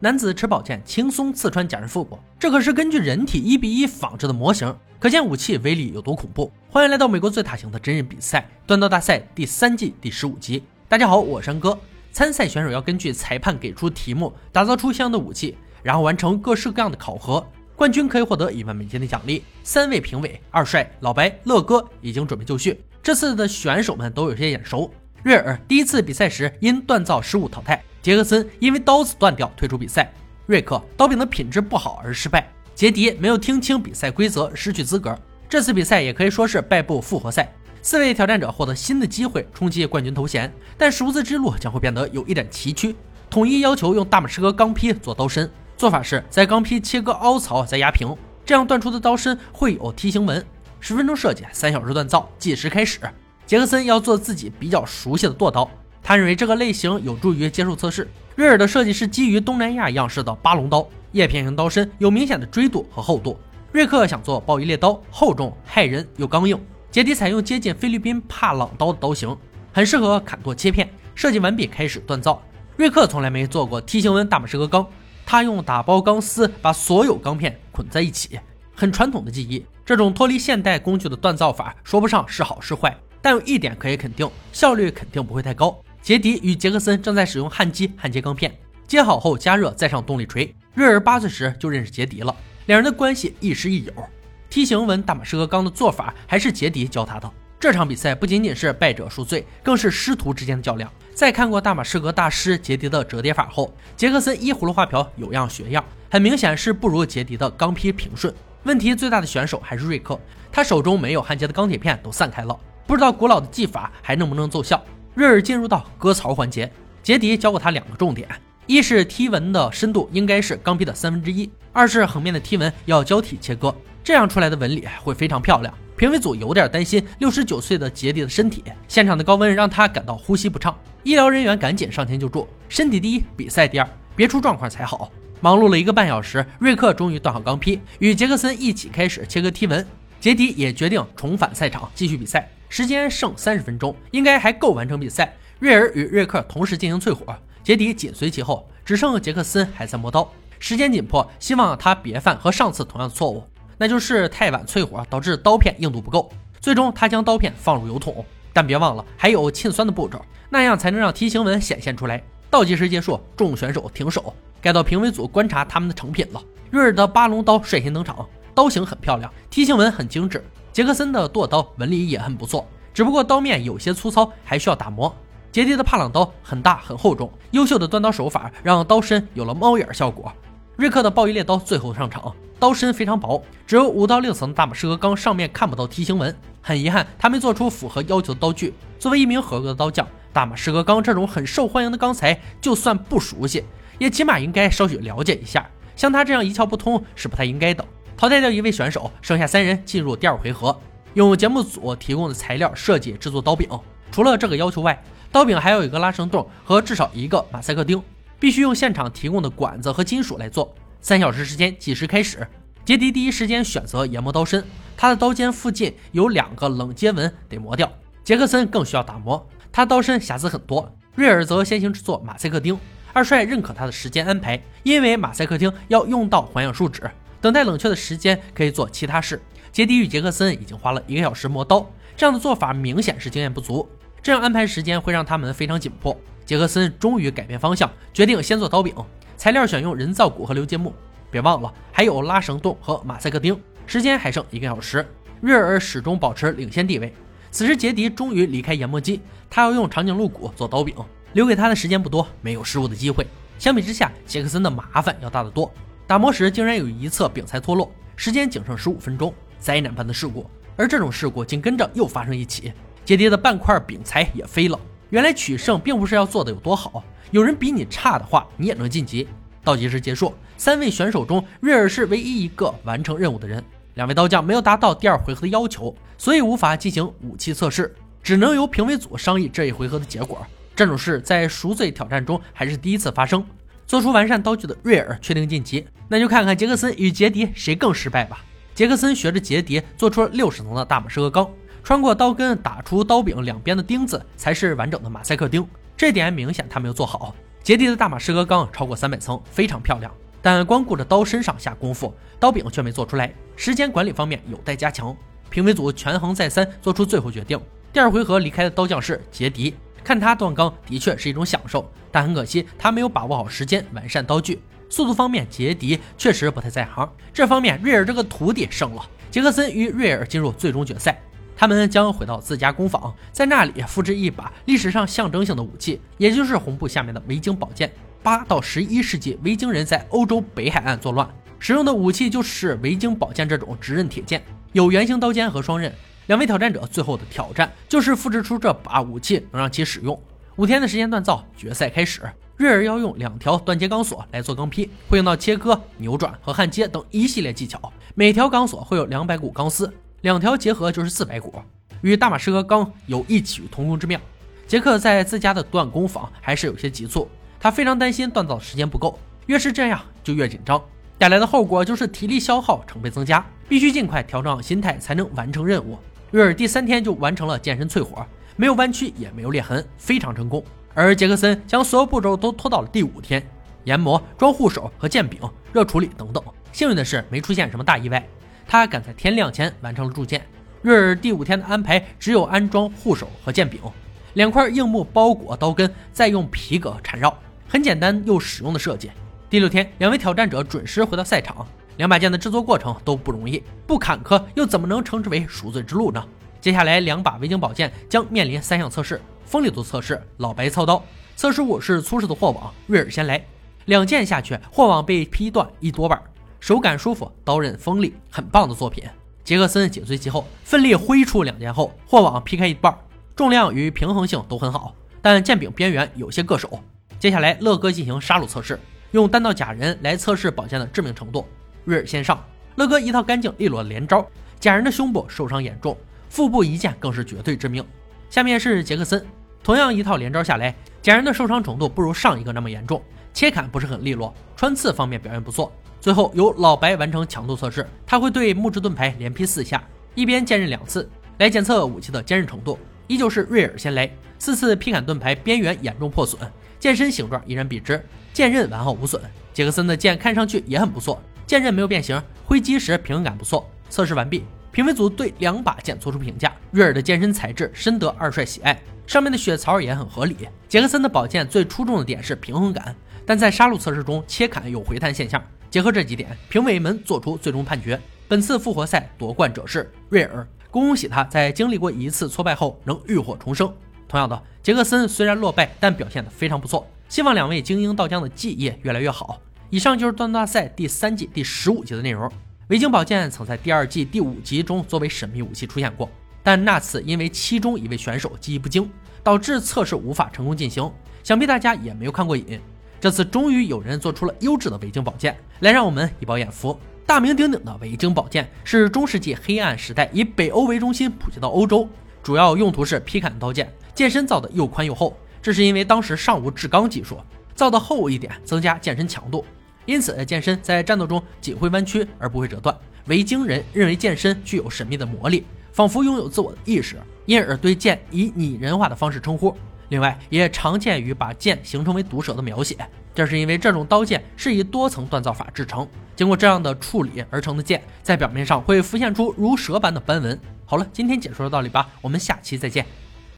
男子持宝剑轻松刺穿假人腹部，这可是根据人体一比一仿制的模型，可见武器威力有多恐怖。欢迎来到美国最大型的真人比赛——锻刀大赛第三季第十五集。大家好，我山哥。参赛选手要根据裁判给出题目，打造出相应的武器，然后完成各式各样的考核。冠军可以获得一万美金的奖励。三位评委二帅、老白、乐哥已经准备就绪。这次的选手们都有些眼熟。瑞尔第一次比赛时因锻造失误淘汰。杰克森因为刀子断掉退出比赛，瑞克刀柄的品质不好而失败，杰迪没有听清比赛规则失去资格。这次比赛也可以说是败部复活赛，四位挑战者获得新的机会冲击冠军头衔，但赎字之路将会变得有一点崎岖。统一要求用大马士革钢坯做刀身，做法是在钢坯切割凹槽再压平，这样锻出的刀身会有梯形纹。十分钟设计，三小时锻造，计时开始。杰克森要做自己比较熟悉的剁刀。他认为这个类型有助于接受测试。瑞尔的设计是基于东南亚样式的八龙刀，叶片型刀身有明显的锥度和厚度。瑞克想做鲍鱼猎刀，厚重骇人又刚硬。杰迪采用接近菲律宾帕朗刀的刀型，很适合砍剁切片。设计完毕，开始锻造。瑞克从来没做过梯形纹大马士革钢，他用打包钢丝把所有钢片捆在一起，很传统的技艺。这种脱离现代工具的锻造法说不上是好是坏，但有一点可以肯定，效率肯定不会太高。杰迪与杰克森正在使用焊机焊接钢片，接好后加热，再上动力锤。瑞尔八岁时就认识杰迪了，两人的关系亦师亦友。梯形纹大马士革钢的做法还是杰迪教他的。这场比赛不仅仅是败者赎罪，更是师徒之间的较量。在看过大马士革大师杰迪的折叠法后，杰克森依葫芦画瓢，有样学样，很明显是不如杰迪的钢坯平顺。问题最大的选手还是瑞克，他手中没有焊接的钢铁片都散开了，不知道古老的技法还能不能奏效。瑞尔进入到割槽环节，杰迪教过他两个重点：一是梯纹的深度应该是钢坯的三分之一；二是横面的梯纹要交替切割，这样出来的纹理会非常漂亮。评委组有点担心六十九岁的杰迪的身体，现场的高温让他感到呼吸不畅，医疗人员赶紧上前救助。身体第一，比赛第二，别出状况才好。忙碌了一个半小时，瑞克终于断好钢坯，与杰克森一起开始切割梯纹。杰迪也决定重返赛场继续比赛。时间剩三十分钟，应该还够完成比赛。瑞尔与瑞克同时进行淬火，杰迪紧随其后，只剩杰克森还在磨刀。时间紧迫，希望他别犯和上次同样的错误，那就是太晚淬火导致刀片硬度不够。最终，他将刀片放入油桶，但别忘了还有沁酸的步骤，那样才能让梯形纹显现出来。倒计时结束，众选手停手，该到评委组观察他们的成品了。瑞尔的八龙刀率先登场，刀型很漂亮，梯形纹很精致。杰克森的剁刀纹理也很不错，只不过刀面有些粗糙，还需要打磨。杰迪的帕朗刀很大很厚重，优秀的锻刀手法让刀身有了猫眼效果。瑞克的暴衣猎刀最后上场，刀身非常薄，只有五到六层的大马士革钢，上面看不到梯形纹。很遗憾，他没做出符合要求的刀具。作为一名合格的刀匠，大马士革钢这种很受欢迎的钢材，就算不熟悉，也起码应该稍许了解一下。像他这样一窍不通是不太应该的。淘汰掉一位选手，剩下三人进入第二回合，用节目组提供的材料设计制作刀柄。除了这个要求外，刀柄还有一个拉绳洞和至少一个马赛克钉，必须用现场提供的管子和金属来做。三小时时间计时开始，杰迪第一时间选择研磨刀身，他的刀尖附近有两个冷接纹得磨掉。杰克森更需要打磨，他刀身瑕疵很多。瑞尔则先行制作马赛克钉，二帅认可他的时间安排，因为马赛克钉要用到环氧树脂。等待冷却的时间可以做其他事。杰迪与杰克森已经花了一个小时磨刀，这样的做法明显是经验不足。这样安排时间会让他们非常紧迫。杰克森终于改变方向，决定先做刀柄。材料选用人造骨和流金木，别忘了还有拉绳洞和马赛克钉。时间还剩一个小时，瑞尔始终保持领先地位。此时杰迪终于离开研磨机，他要用长颈鹿骨做刀柄，留给他的时间不多，没有失误的机会。相比之下，杰克森的麻烦要大得多。打磨时竟然有一侧柄材脱落，时间仅剩十五分钟，灾难般的事故。而这种事故紧跟着又发生一起，杰迪的半块柄材也飞了。原来取胜并不是要做的有多好，有人比你差的话，你也能晋级。倒计时结束，三位选手中，瑞尔是唯一一个完成任务的人。两位刀匠没有达到第二回合的要求，所以无法进行武器测试，只能由评委组商议这一回合的结果。这种事在赎罪挑战中还是第一次发生。做出完善刀具的瑞尔确定晋级，那就看看杰克森与杰迪谁更失败吧。杰克森学着杰迪做出了六十层的大马士革钢，穿过刀根打出刀柄两边的钉子才是完整的马赛克钉，这点明显他没有做好。杰迪的大马士革钢超过三百层，非常漂亮，但光顾着刀身上下功夫，刀柄却没做出来，时间管理方面有待加强。评委组权衡再三，做出最后决定。第二回合离开的刀匠是杰迪，看他断钢的确是一种享受，但很可惜他没有把握好时间，完善刀具。速度方面，杰迪确实不太在行。这方面，瑞尔这个徒弟胜了。杰克森与瑞尔进入最终决赛，他们将回到自家工坊，在那里复制一把历史上象征性的武器，也就是红布下面的维京宝剑。八到十一世纪，维京人在欧洲北海岸作乱，使用的武器就是维京宝剑这种直刃铁剑，有圆形刀尖和双刃。两位挑战者最后的挑战就是复制出这把武器，能让其使用。五天的时间锻造，决赛开始。瑞尔要用两条断接钢索来做钢坯，会用到切割、扭转和焊接等一系列技巧。每条钢索会有两百股钢丝，两条结合就是四百股，与大马士革钢有异曲同工之妙。杰克在自家的锻工坊还是有些急促，他非常担心锻造时间不够，越是这样就越紧张，带来的后果就是体力消耗成倍增加，必须尽快调整好心态才能完成任务。瑞尔第三天就完成了健身淬火，没有弯曲也没有裂痕，非常成功。而杰克森将所有步骤都拖到了第五天，研磨、装护手和剑柄、热处理等等。幸运的是，没出现什么大意外。他赶在天亮前完成了铸剑。瑞尔第五天的安排只有安装护手和剑柄，两块硬木包裹刀根，再用皮革缠绕，很简单又实用的设计。第六天，两位挑战者准时回到赛场。两把剑的制作过程都不容易，不坎坷又怎么能称之为赎罪之路呢？接下来，两把维京宝剑将面临三项测试。锋利度测试，老白操刀，测试物是粗制的货网。瑞尔先来，两剑下去，货网被劈断一多半，手感舒服，刀刃锋利，很棒的作品。杰克森紧随其后，奋力挥出两剑后，货网劈开一半，重量与平衡性都很好，但剑柄边缘有些硌手。接下来，乐哥进行杀戮测试，用单刀假人来测试宝剑的致命程度。瑞尔先上，乐哥一套干净利落的连招，假人的胸部受伤严重，腹部一剑更是绝对致命。下面是杰克森。同样一套连招下来，假人的受伤程度不如上一个那么严重，切砍不是很利落，穿刺方面表现不错。最后由老白完成强度测试，他会对木质盾牌连劈四下，一边剑刃两次，来检测武器的坚韧程度。依旧是瑞尔先来，四次劈砍盾牌边缘严重破损，剑身形状依然笔直，剑刃完好无损。杰克森的剑看上去也很不错，剑刃没有变形，挥击时平衡感不错。测试完毕，评委组对两把剑做出评价：瑞尔的剑身材质深得二帅喜爱。上面的血槽也很合理。杰克森的宝剑最出众的点是平衡感，但在杀戮测试中切砍有回弹现象。结合这几点，评委们做出最终判决：本次复活赛夺冠者是瑞尔。恭喜他在经历过一次挫败后能浴火重生。同样的，杰克森虽然落败，但表现得非常不错。希望两位精英刀将的技艺越来越好。以上就是锻大赛第三季第十五集的内容。维京宝剑曾在第二季第五集中作为神秘武器出现过。但那次因为其中一位选手技艺不精，导致测试无法成功进行，想必大家也没有看过瘾。这次终于有人做出了优质的维京宝剑，来让我们一饱眼福。大名鼎鼎的维京宝剑是中世纪黑暗时代以北欧为中心普及到欧洲，主要用途是劈砍刀剑，剑身造的又宽又厚，这是因为当时尚无制钢技术，造的厚一点增加剑身强度，因此剑身在战斗中仅会弯曲而不会折断。维京人认为剑身具有神秘的魔力。仿佛拥有自我的意识，因而对剑以拟人化的方式称呼。另外，也常见于把剑形成为毒蛇的描写，这是因为这种刀剑是以多层锻造法制成，经过这样的处理而成的剑，在表面上会浮现出如蛇般的斑纹。好了，今天解说到这里吧，我们下期再见。